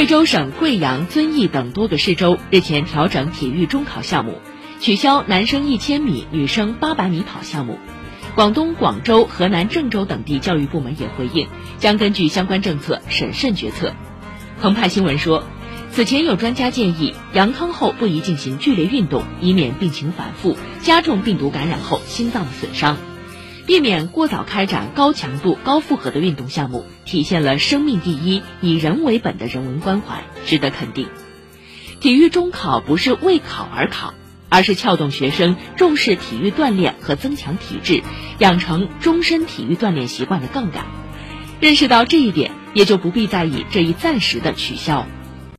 贵州省贵阳、遵义等多个市州日前调整体育中考项目，取消男生一千米、女生八百米跑项目。广东广州、河南郑州等地教育部门也回应，将根据相关政策审慎决策。澎湃新闻说，此前有专家建议，阳康后不宜进行剧烈运动，以免病情反复，加重病毒感染后心脏的损伤。避免过早开展高强度、高负荷的运动项目，体现了生命第一、以人为本的人文关怀，值得肯定。体育中考不是为考而考，而是撬动学生重视体育锻炼和增强体质，养成终身体育锻炼习惯的杠杆。认识到这一点，也就不必在意这一暂时的取消。